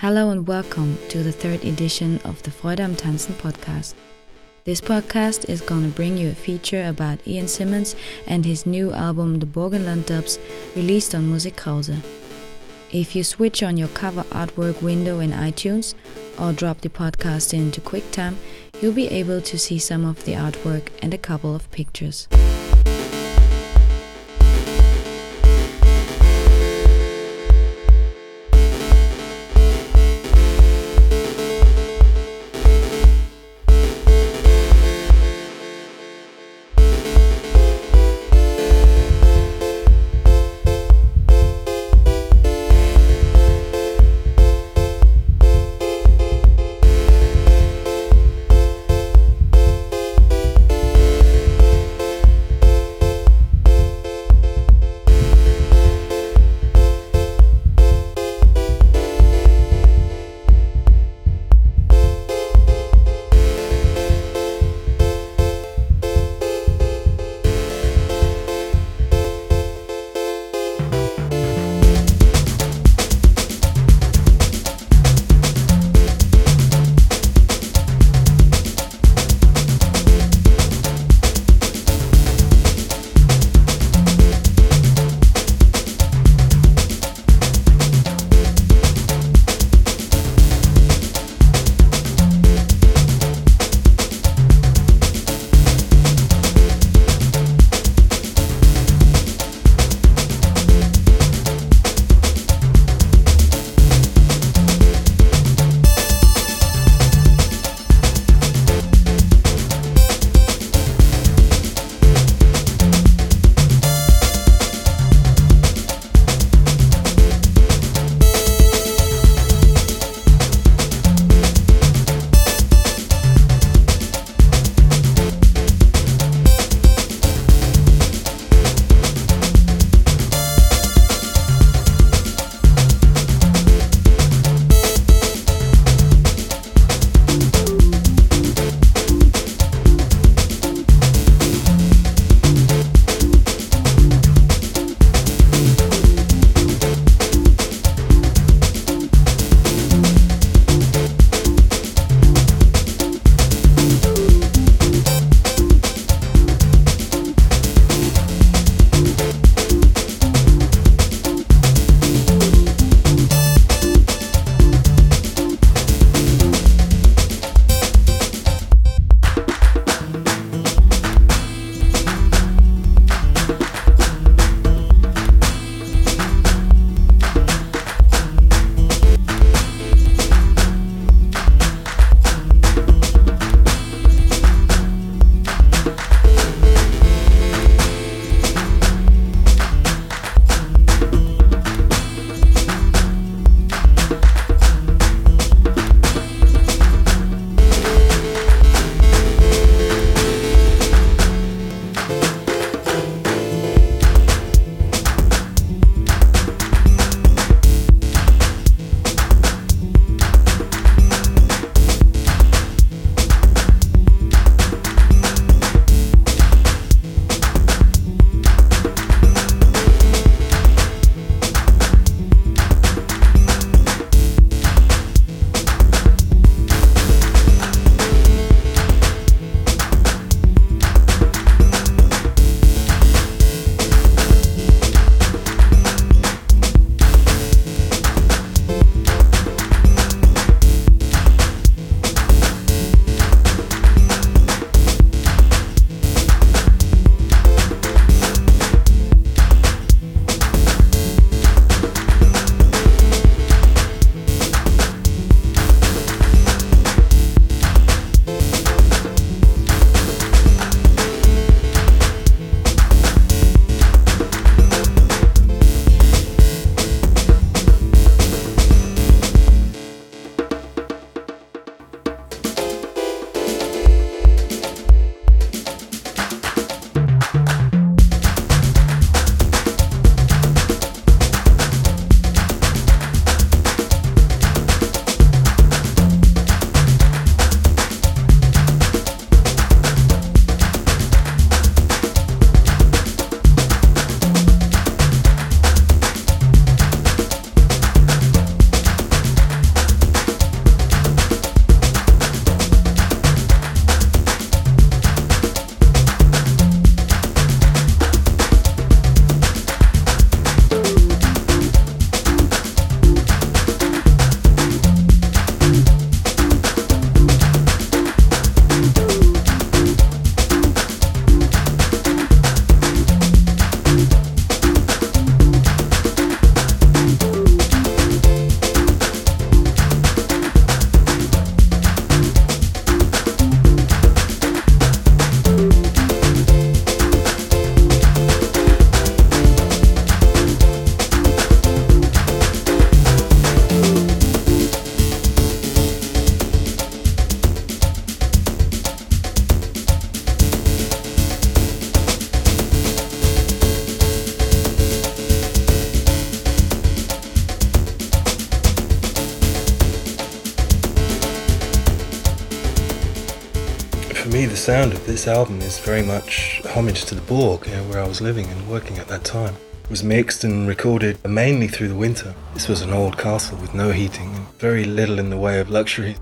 Hello and welcome to the third edition of the Freude am Tanzen podcast. This podcast is going to bring you a feature about Ian Simmonds and his new album The Burgenland Dubs released on Musik Krause. If you switch on your cover artwork window in iTunes or drop the podcast into QuickTime, you'll be able to see some of the artwork and a couple of pictures. Sound of this album is very much homage to the Burg, you know, where I was living and working at that time. It was mixed and recorded mainly through the winter. This was an old castle with no heating and very little in the way of luxury.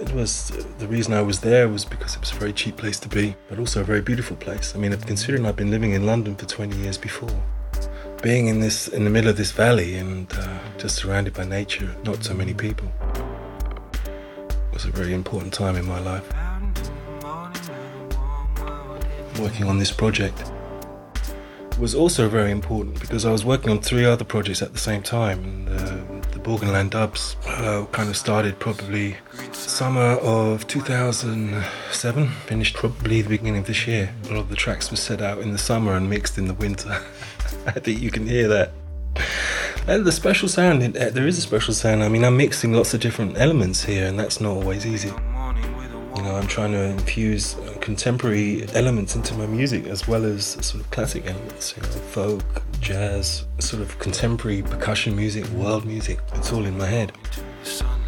It was the reason I was there was because it was a very cheap place to be, but also a very beautiful place. I mean, considering I've been living in London for 20 years before, being in this in the middle of this valley and uh, just surrounded by nature, not so many people, was a very important time in my life. Working on this project was also very important because I was working on three other projects at the same time. And, uh, the Burgenland Dubs uh, kind of started probably summer of 2007, finished probably the beginning of this year. A lot of the tracks were set out in the summer and mixed in the winter. I think you can hear that. And the special sound, there is a special sound. I mean, I'm mixing lots of different elements here, and that's not always easy. You know, I'm trying to infuse contemporary elements into my music as well as sort of classic elements, you know, folk, jazz, sort of contemporary percussion music, world music. It's all in my head.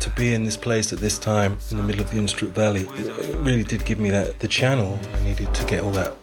To be in this place at this time in the middle of the Unstrut Valley, it really did give me that the channel I needed to get all that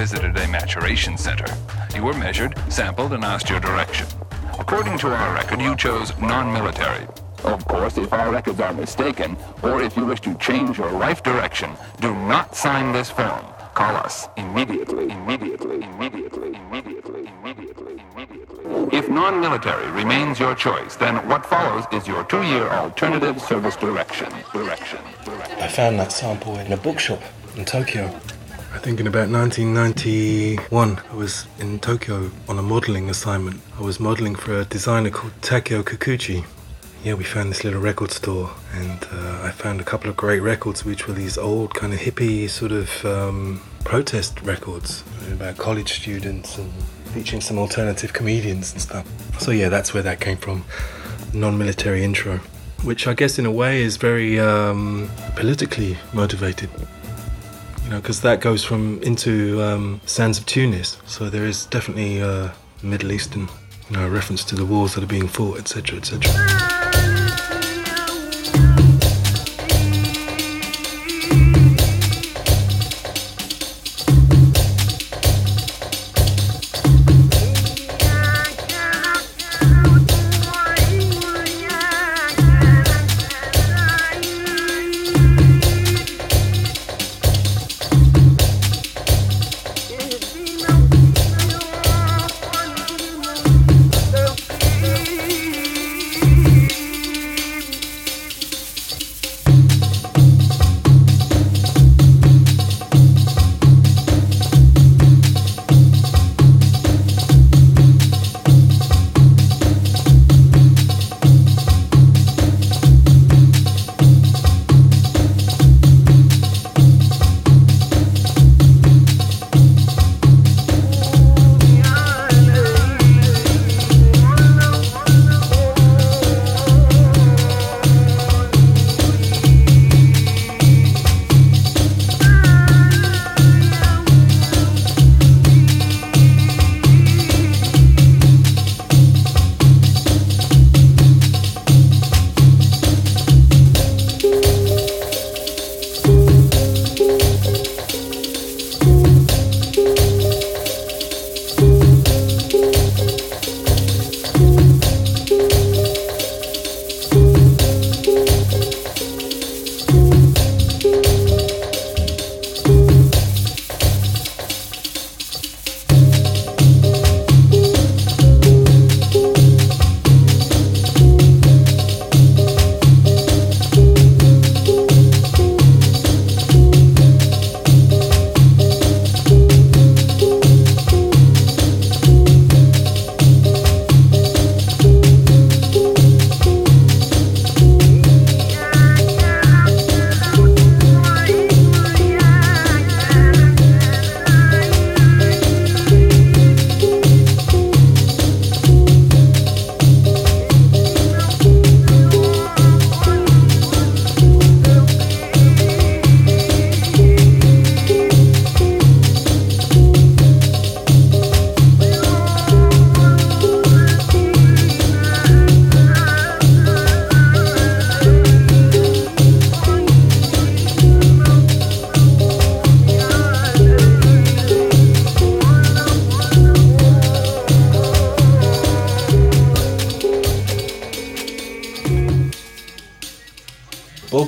visited a maturation center. You were measured, sampled, and asked your direction. According to our record, you chose non-military. Of course, if our records are mistaken, or if you wish to change your life direction, do not sign this form. Call us immediately, immediately, immediately, immediately, immediately, immediately. If non-military remains your choice, then what follows is your two-year alternative service direction. Direction. Direction. I found that sample in a bookshop in Tokyo. I think in about 1991, I was in Tokyo on a modeling assignment. I was modeling for a designer called Takeo Kikuchi. Yeah, we found this little record store, and uh, I found a couple of great records, which were these old kind of hippie sort of um, protest records about college students and featuring some alternative comedians and stuff. So yeah, that's where that came from, non-military intro, which I guess in a way is very um, politically motivated. You know, because that goes from into um, Sands of Tunis, so there is definitely uh, Middle Eastern, you know, reference to the wars that are being fought, etc., etc.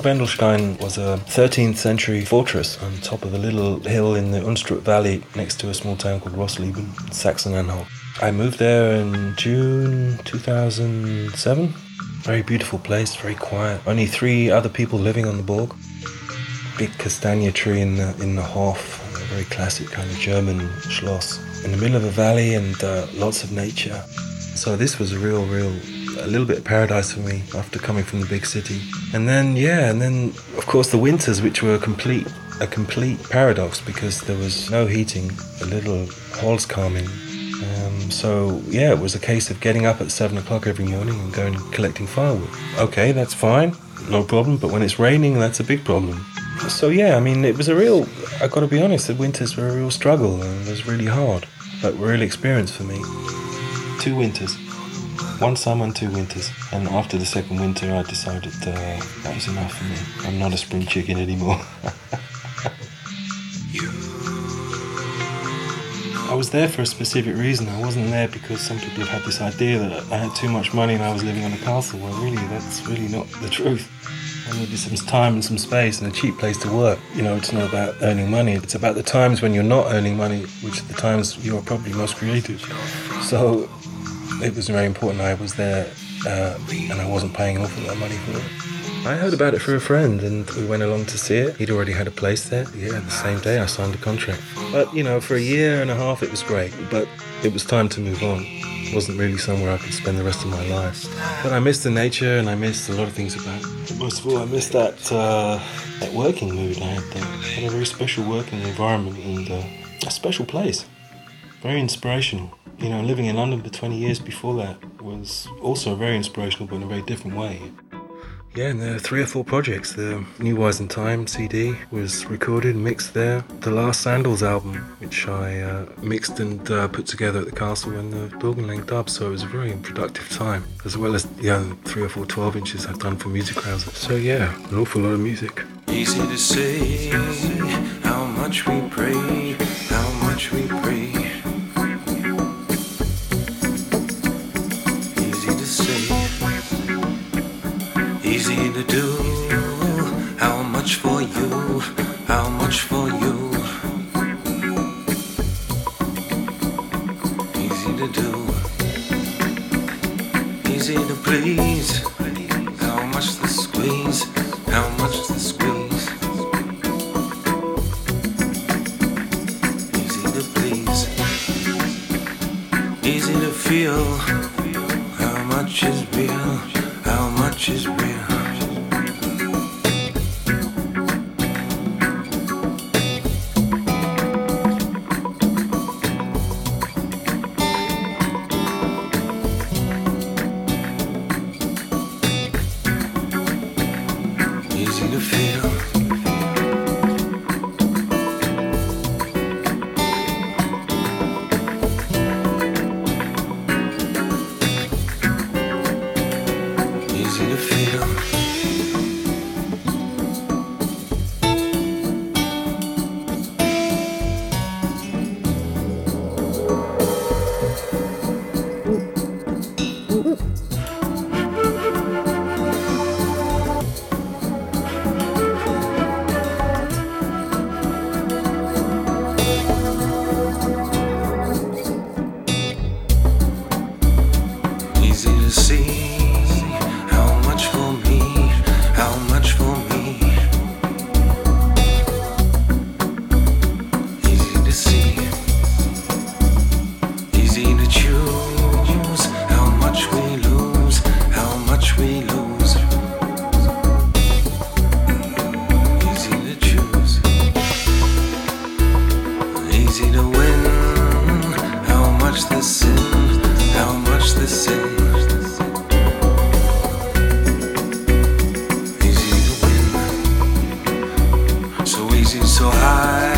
Wendelstein was a 13th century fortress on top of a little hill in the Unstrut Valley next to a small town called Rosleben, Saxon-Anhalt. I moved there in June 2007. Very beautiful place, very quiet. Only three other people living on the Burg. Big castagna tree in the, in the Hof, a very classic kind of German Schloss. In the middle of a valley and uh, lots of nature. So this was a real, real a little bit of paradise for me after coming from the big city. And then yeah, and then of course the winters, which were a complete a complete paradox because there was no heating, a little Holzkamin. Um, so yeah, it was a case of getting up at seven o'clock every morning and going collecting firewood. Okay, that's fine, no problem. But when it's raining, that's a big problem. So yeah, I mean, it was a real. I got to be honest, the winters were a real struggle and it was really hard, but real experience for me. Two winters one summer and two winters. And after the second winter, I decided uh, that was enough for me. I'm not a spring chicken anymore. I was there for a specific reason. I wasn't there because some people have had this idea that I had too much money and I was living on a castle. Well, really, that's really not the truth. I needed some time and some space and a cheap place to work. You know, it's not about earning money. It's about the times when you're not earning money, which are the times you are probably most creative. So it was very important I was there uh, and I wasn't paying awful lot of money for it. I heard about it through a friend and we went along to see it. He'd already had a place there. Yeah, the same day I signed a contract. But, you know, for a year and a half it was great, but it was time to move on. It wasn't really somewhere I could spend the rest of my life. But I missed the nature and I missed a lot of things about it. Most of all, I missed that, uh, that working mood I had there. I had a very special working environment and uh, a special place. Very inspirational. You know, living in London for 20 years before that was also very inspirational, but in a very different way. Yeah, and there are three or four projects. The New Wise in Time CD was recorded and mixed there. The last Sandals album, which I uh, mixed and uh, put together at the castle and the Burgenland dub, so it was a very productive time, as well as the other three or four 12 inches I've done for Music House. So yeah, an awful lot of music. Easy to say how much we pray, how much we pray. Please. How much the squeeze, how much the squeeze. Easy to please, easy to feel. How much is real, how much is real. so high.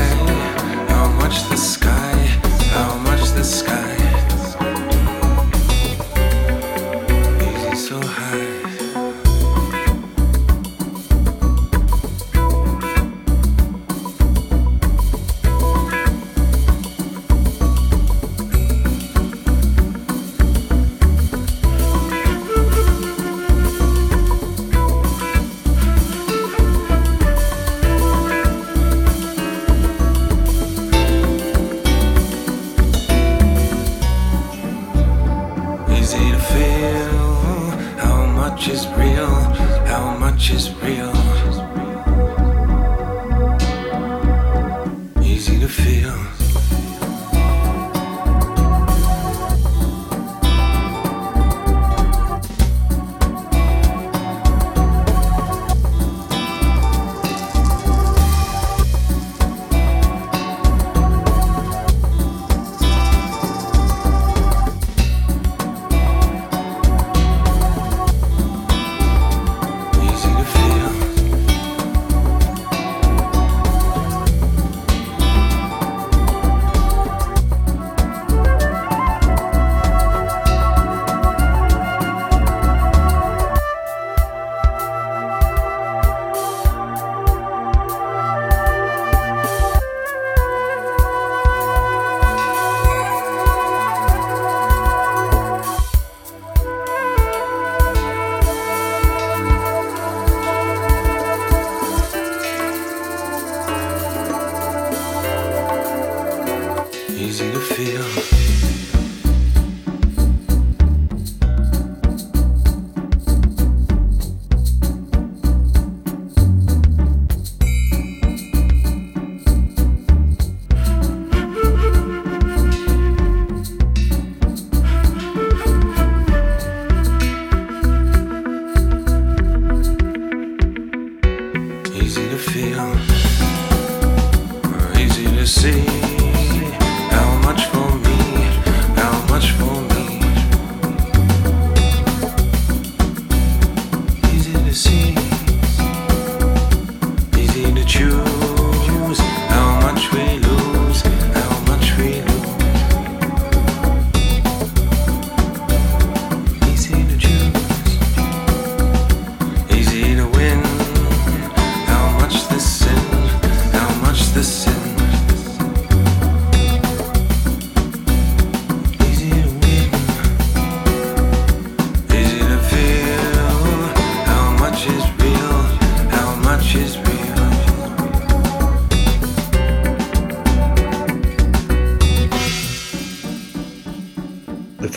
Easy to feel.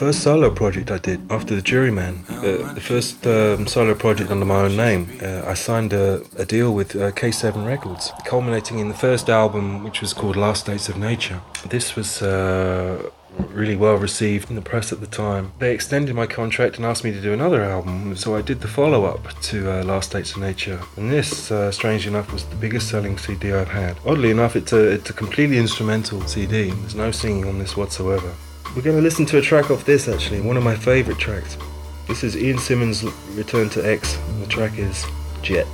First solo project I did after the Juryman, uh, the first um, solo project under my own name, uh, I signed a, a deal with uh, K7 Records, culminating in the first album, which was called Last States of Nature. This was uh, really well received in the press at the time. They extended my contract and asked me to do another album, so I did the follow up to uh, Last States of Nature. And this, uh, strangely enough, was the biggest selling CD I've had. Oddly enough, it's a, it's a completely instrumental CD, there's no singing on this whatsoever. We're going to listen to a track off this actually, one of my favourite tracks. This is Ian Simmonds' Return to X, and the track is Jet.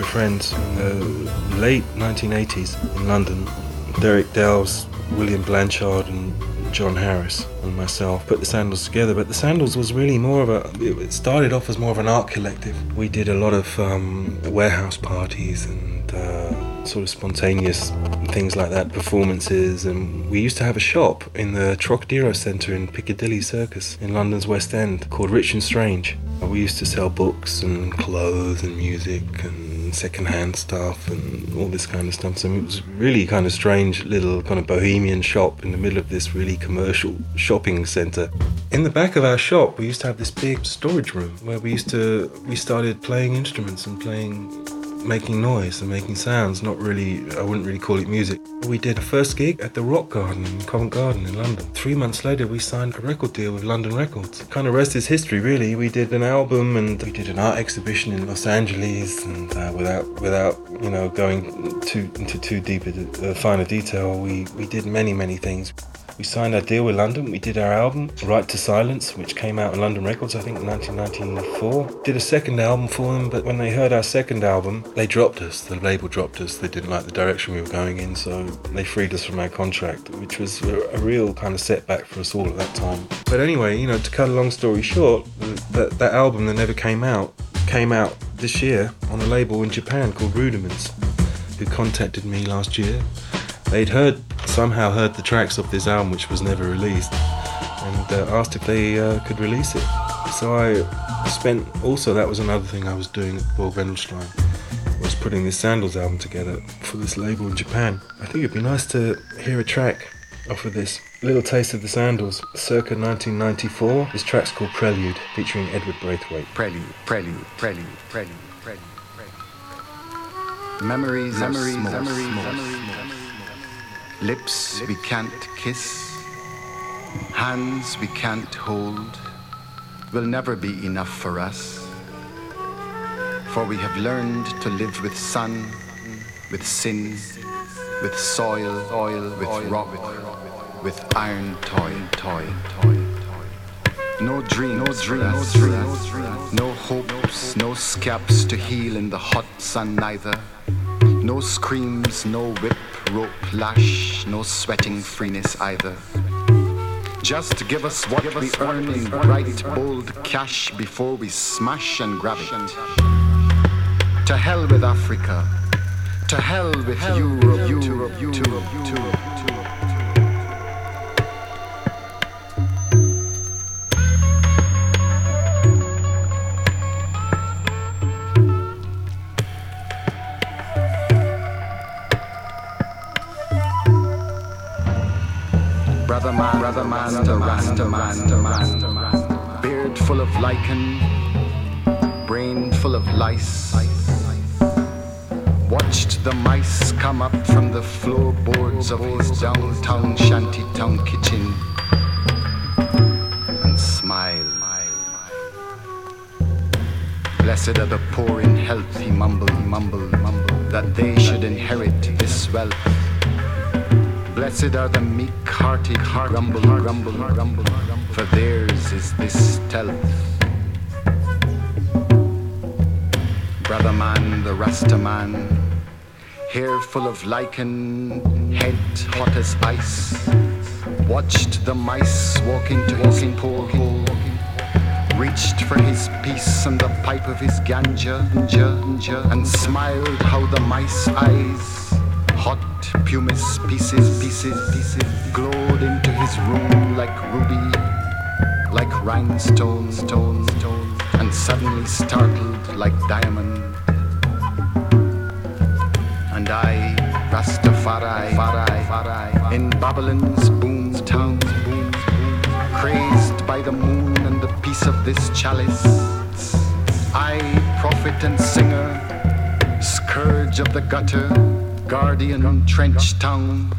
Of friends in the late 1980s in London. Derek Delves, William Blanchard, and John Harris and myself put the Sandals together. But the Sandals was really more of a. It started off as more of an art collective. We did a lot of um, warehouse parties and uh, sort of spontaneous things like that, performances. And we used to have a shop in the Trocadero Centre in Piccadilly Circus in London's West End called Rich and Strange. We used to sell books and clothes and music and secondhand stuff and all this kind of stuff. So it was really kind of strange little kind of bohemian shop in the middle of this really commercial shopping centre. In the back of our shop, we used to have this big storage room where we used to we started playing instruments and playing making noise and making sounds, not really, I wouldn't really call it music. We did a first gig at the Rock Garden in Covent Garden in London. Three months later, we signed a record deal with London Records. Kind of rest is history, really. We did an album and we did an art exhibition in Los Angeles, and uh, without, without, you know, going too into too deep uh, finer detail, we, we did many, many things. We signed our deal with London. We did our album, Right to Silence, which came out on London Records, I think, in 1994. Did a second album for them, but when they heard our second album, they dropped us. The label dropped us. They didn't like the direction we were going in, so they freed us from our contract, which was a real kind of setback for us all at that time. But anyway, you know, to cut a long story short, that, that album that never came out came out this year on a label in Japan called Rudiments, who contacted me last year. They'd heard somehow heard the tracks of this album, which was never released, and uh, asked if they uh, could release it. So I spent also that was another thing I was doing at Burg Wendelstein was putting this Sandals album together for this label in Japan. I think it'd be nice to hear a track off of this. Little taste of the Sandals, circa 1994. This track's called Prelude, featuring Edward Brathwaite. Prelude, prelude, prelude, prelude, prelude, prelude. Memories, memories, memories, memories. Lips we can't kiss, hands we can't hold, will never be enough for us. For we have learned to live with sun, with sin, with soil, oil, with rock, with iron toy, toy, toy. No dream, no dream, no dream, no hopes, no scabs to heal in the hot sun neither. No screams, no whip, rope, lash, no sweating freeness either. Just give us what we earn in bright, bold cash before we smash and grab it. To hell with Africa. To hell with Europe, Europe, Europe, Europe. Brother man, brother the rasta man, man. Beard full of lichen, brain full of lice. Watched the mice come up from the floorboards of his downtown shantytown kitchen and smile. Blessed are the poor in health, he mumbled, mumbled, mumbled, that they should inherit this wealth. Blessed are the meek hearted, grumble, grumble, grumble, for theirs is this stealth. Brother man, the Rasta man, hair full of lichen, head hot as ice, watched the mice walking to his porthole, reached for his piece and the pipe of his ganja, and smiled how the mice eyes Hot pumice pieces, pieces, pieces glowed into his room like ruby, like rhinestone, stone, stone, and suddenly startled like diamond. And I, Rastafari, Farai, Farai, in Babylon's boom town, boom, boom, crazed by the moon and the peace of this chalice. I, prophet and singer, scourge of the gutter guardian trench tongue.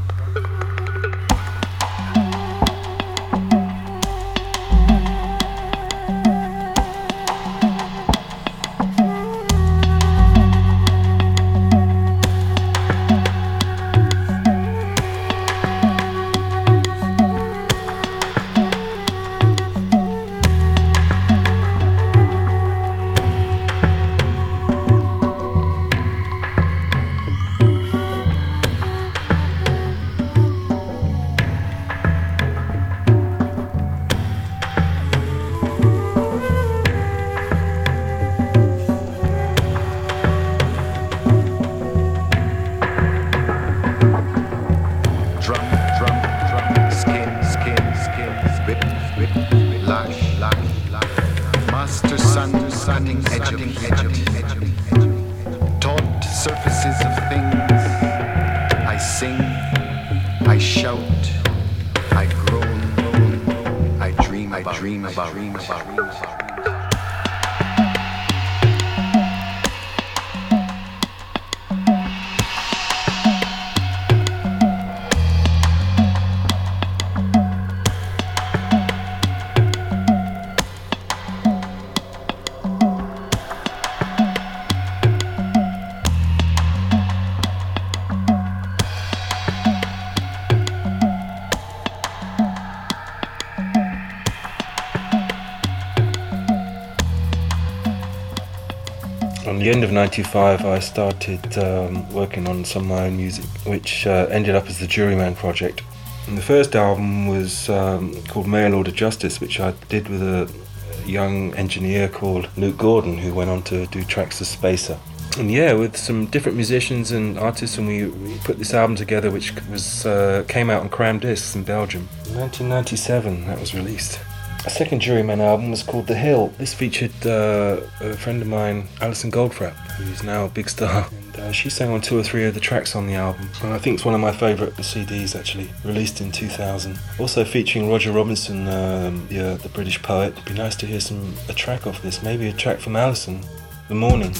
End of 95 I started um, working on some of my own music which uh, ended up as the Juryman project. And the first album was um, called Mail Order Justice which I did with a young engineer called Luke Gordon who went on to do tracks as Spacer. And yeah, with some different musicians and artists, and we, we put this album together, which was uh, came out on Crammed Discs in Belgium. 1997, that was released. A second Juryman album was called The Hill. This featured uh, a friend of mine, Alison Goldfrapp, who's now a big star. And uh, she sang on two or three of the tracks on the album. And I think it's one of my favourite CDs actually, released in 2000. Also featuring Roger Robinson, um, the, uh, the British poet. It'd be nice to hear some a track off this, maybe a track from Alison, The Morning.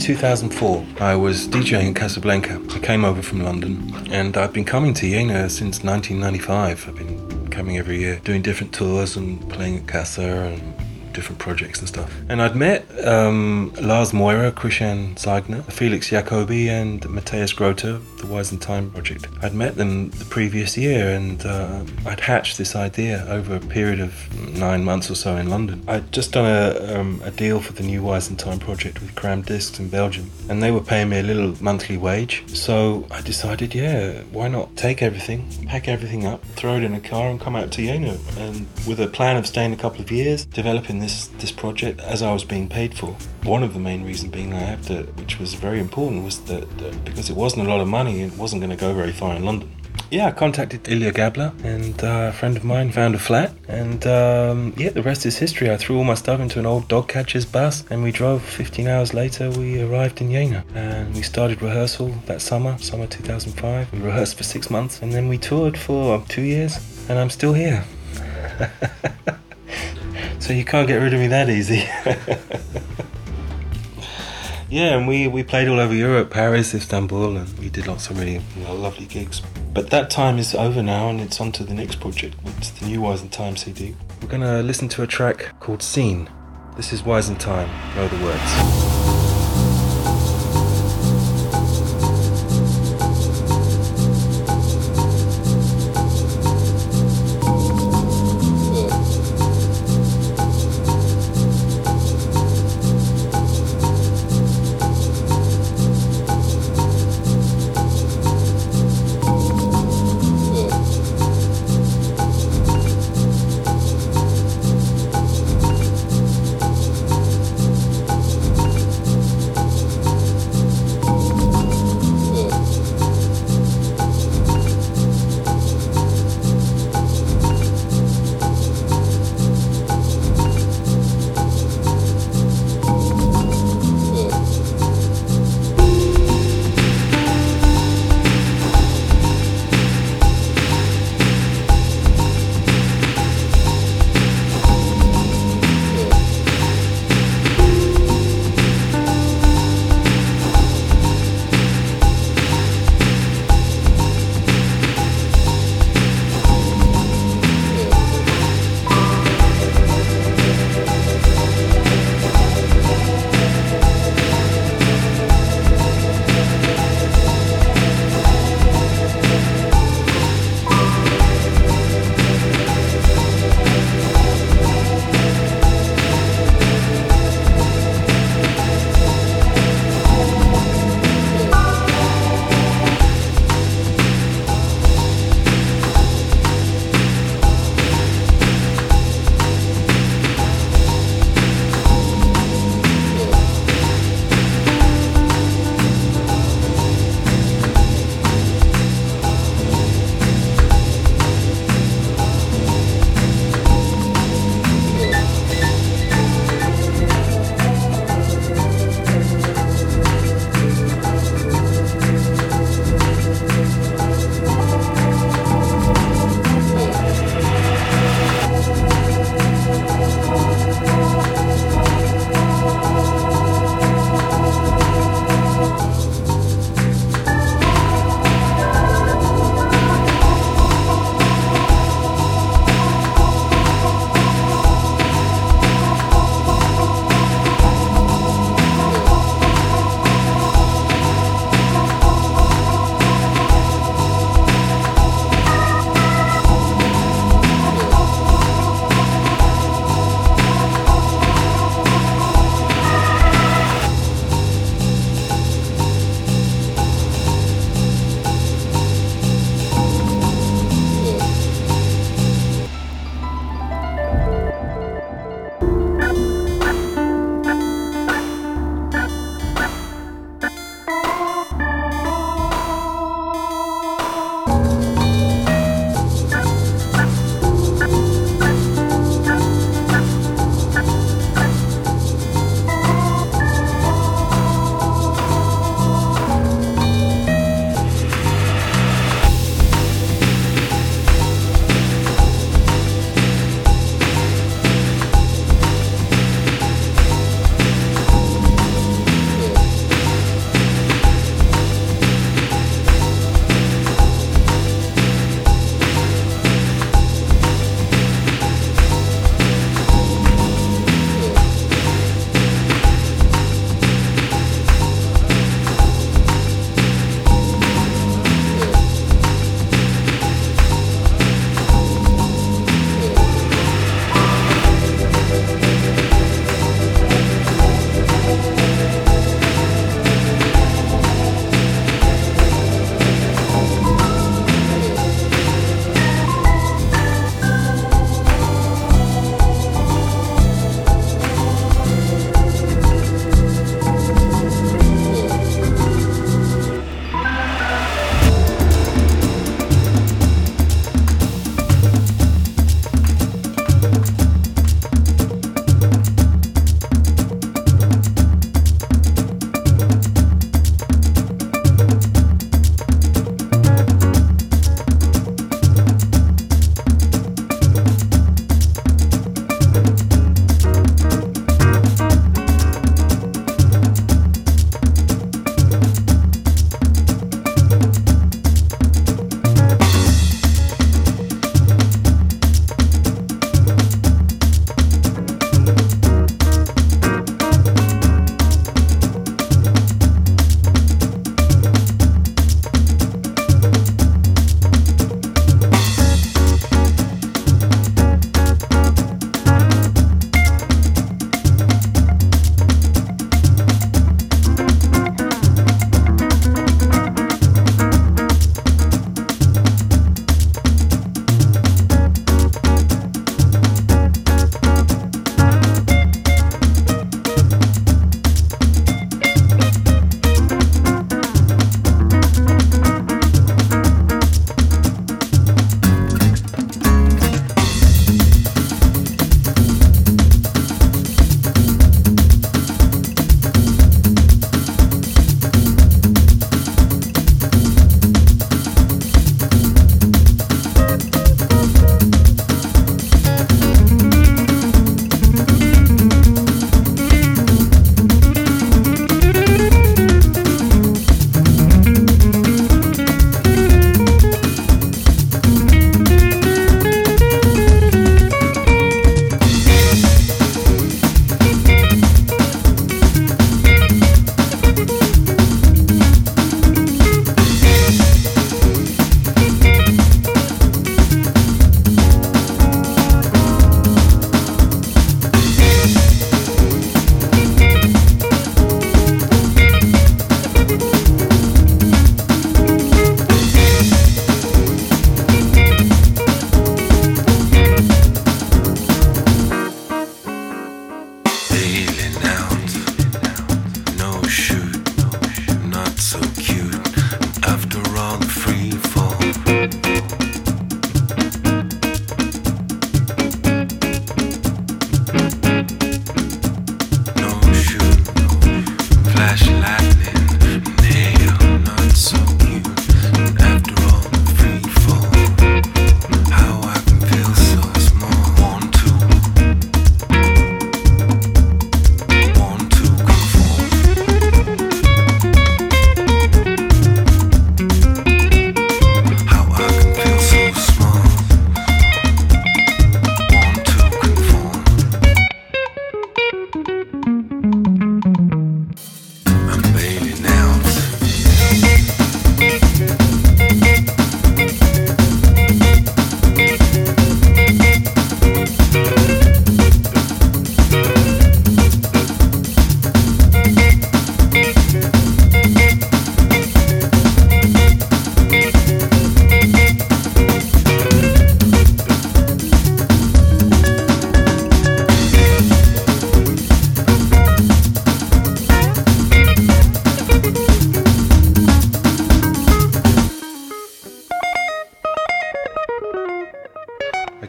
2004, I was DJing in Kassablanca. I came over from London, and I've been coming to Jena since 1995. I've been coming every year, doing different tours and playing at Casa and different projects and stuff. And I'd met um, Lars Moira, Christian Zeigner, Felix Jacobi, and Matthias Grothe, the Wise in Time project. I'd met them the previous year and uh, I'd hatched this idea over a period of nine months or so in London. I'd just done a, um, a deal for the new Wise in Time project with Crammed Discs in Belgium, and they were paying me a little monthly wage. So I decided, yeah, why not take everything, pack everything up, throw it in a car, and come out to Jena, and with a plan of staying a couple of years, developing this this project as I was being paid for. One of the main reasons being I have to, which was very important, was that, that because it wasn't a lot of money, it wasn't going to go very far in London. Yeah, I contacted Ilya Gabler, and uh, a friend of mine found a flat, and um, yeah, the rest is history. I threw all my stuff into an old dog catcher's bus, and we drove. 15 hours later, we arrived in Jena, and we started rehearsal that summer, summer 2005. We rehearsed for six months, and then we toured for two years, and I'm still here. so you can't get rid of me that easy. yeah, and we, we played all over Europe, Paris, Istanbul, and we did lots of really you know, lovely gigs. But that time is over now, and it's on to the next project. It's the new Wise in Time CD. We're gonna listen to a track called Scene. This is Wise in Time. Know the words.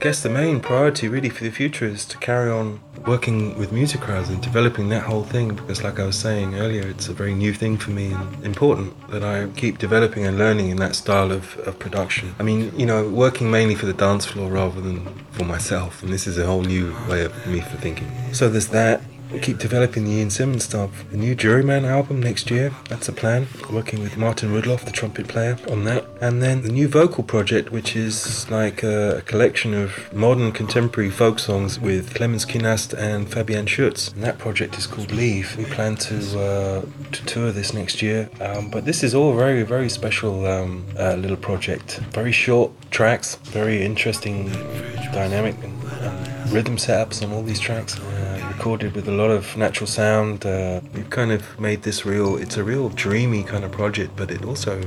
Guess the main priority really for the future is to carry on working with Musikkrause and developing that whole thing because like I was saying earlier, it's a very new thing for me and important that I keep developing and learning in that style of, of production. I mean, you know, working mainly for the dance floor rather than for myself and this is a whole new way of me for thinking. So there's that keep developing the Ian Simmonds stuff. The new Juryman album next year, that's a plan. Working with Martin Rudloff, the trumpet player, on that. And then the new vocal project, which is like a, collection of modern contemporary folk songs with Clemens Kinnast and Fabian Schutz. And that project is called Leave. We plan to, uh, to tour this next year. Um, but this is all very, very special um, uh, little project. Very short tracks, very interesting dynamic and, and rhythm setups on all these tracks recorded with a lot of natural sound. Uh, we've kind of made this real, it's a real dreamy kind of project, but it also,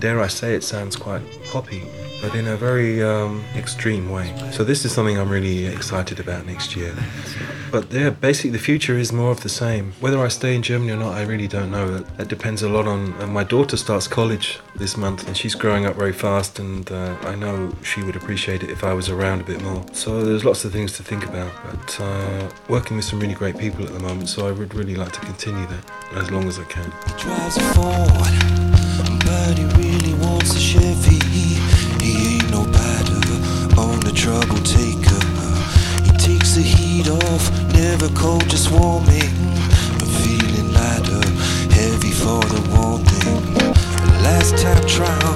dare I say, it sounds quite poppy but in a very um, extreme way. So this is something I'm really excited about next year. But yeah, basically the future is more of the same. Whether I stay in Germany or not, I really don't know. That, depends a lot on. Uh, my daughter starts college this month, and she's growing up very fast, and uh, I know she would appreciate it if I was around a bit more. So there's lots of things to think about. But uh, working with some really great people at the moment, so I would really like to continue that as long as I can. Trouble taker. He takes the heat off, never cold, just warming. I'm feeling lighter, heavy for the one thing. Last time trial,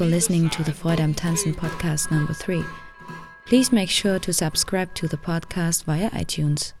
for listening to the Freude am Tanzen podcast number 3. Please make sure to subscribe to the podcast via iTunes.